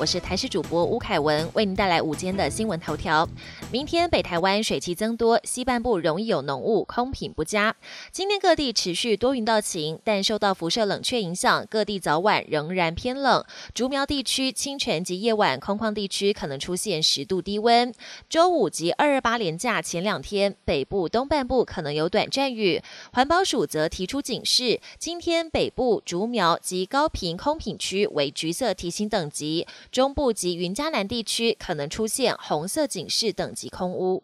我是台视主播吴凯文，为您带来午间的新闻头条。明天北台湾水汽增多，西半部容易有浓雾，空品不佳。今天各地持续多云到晴，但受到辐射冷却影响，各地早晚仍然偏冷。竹苗地区清晨及夜晚空旷地区可能出现十度低温。周五及二二八连假前两天，北部东半部可能有短暂雨。环保署则提出警示，今天北部竹苗及高频空品区为橘色提醒等级。中部及云嘉南地区可能出现红色警示等级空污。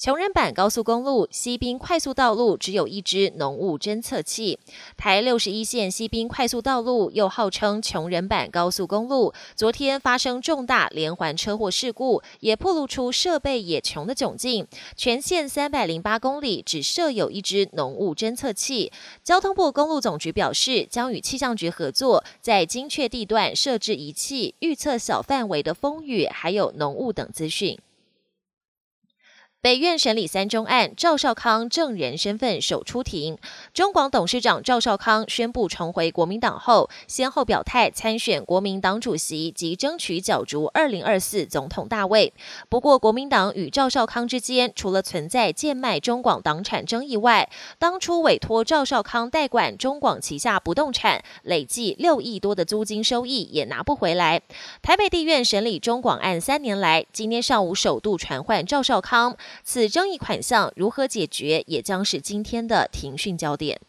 穷人版高速公路西滨快速道路只有一支浓雾侦测器。台六十一线西滨快速道路又号称穷人版高速公路，昨天发生重大连环车祸事故，也暴露出设备也穷的窘境。全线三百零八公里只设有一支浓雾侦测器。交通部公路总局表示，将与气象局合作，在精确地段设置仪器，预测小范围的风雨还有浓雾等资讯。北院审理三中案，赵少康证人身份首出庭。中广董事长赵少康宣布重回国民党后，先后表态参选国民党主席及争取角逐二零二四总统大位。不过，国民党与赵少康之间除了存在贱卖中广党产争议外，当初委托赵少康代管中广旗下不动产，累计六亿多的租金收益也拿不回来。台北地院审理中广案三年来，今天上午首度传唤赵少康。此争议款项如何解决，也将是今天的庭讯焦点。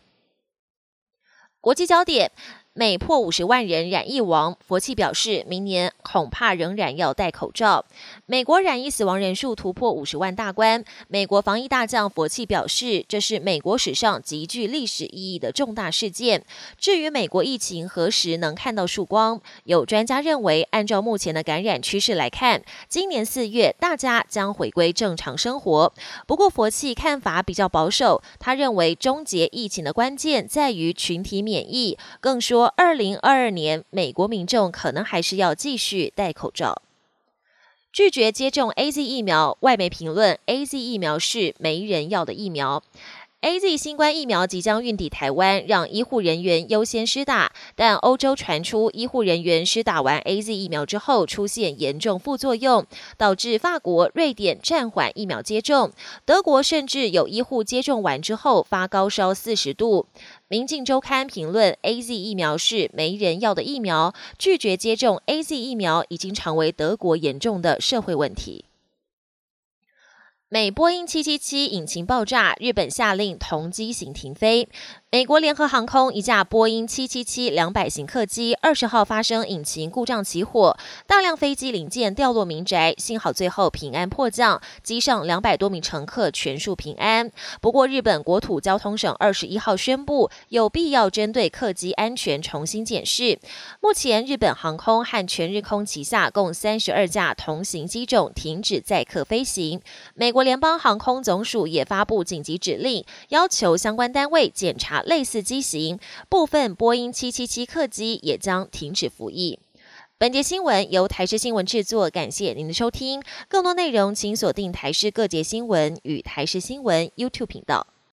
国际焦点。每破五十万人染疫亡，佛气表示，明年恐怕仍然要戴口罩。美国染疫死亡人数突破五十万大关，美国防疫大将佛气表示，这是美国史上极具历史意义的重大事件。至于美国疫情何时能看到曙光，有专家认为，按照目前的感染趋势来看，今年四月大家将回归正常生活。不过，佛气看法比较保守，他认为终结疫情的关键在于群体免疫，更说。二零二二年，美国民众可能还是要继续戴口罩。拒绝接种 A Z 疫苗，外媒评论 A Z 疫苗是没人要的疫苗。A Z 新冠疫苗即将运抵台湾，让医护人员优先施打。但欧洲传出医护人员施打完 A Z 疫苗之后出现严重副作用，导致法国、瑞典暂缓疫苗接种。德国甚至有医护接种完之后发高烧四十度。民进周刊评论 A Z 疫苗是没人要的疫苗，拒绝接种 A Z 疫苗已经成为德国严重的社会问题。美波音七七七引擎爆炸，日本下令同机型停飞。美国联合航空一架波音七七七两百型客机二十号发生引擎故障起火，大量飞机零件掉落民宅，幸好最后平安迫降，机上两百多名乘客全数平安。不过，日本国土交通省二十一号宣布，有必要针对客机安全重新检视。目前，日本航空和全日空旗下共三十二架同型机种停止载客飞行。美国联邦航空总署也发布紧急指令，要求相关单位检查。类似机型，部分波音七七七客机也将停止服役。本节新闻由台视新闻制作，感谢您的收听。更多内容请锁定台视各节新闻与台视新闻 YouTube 频道。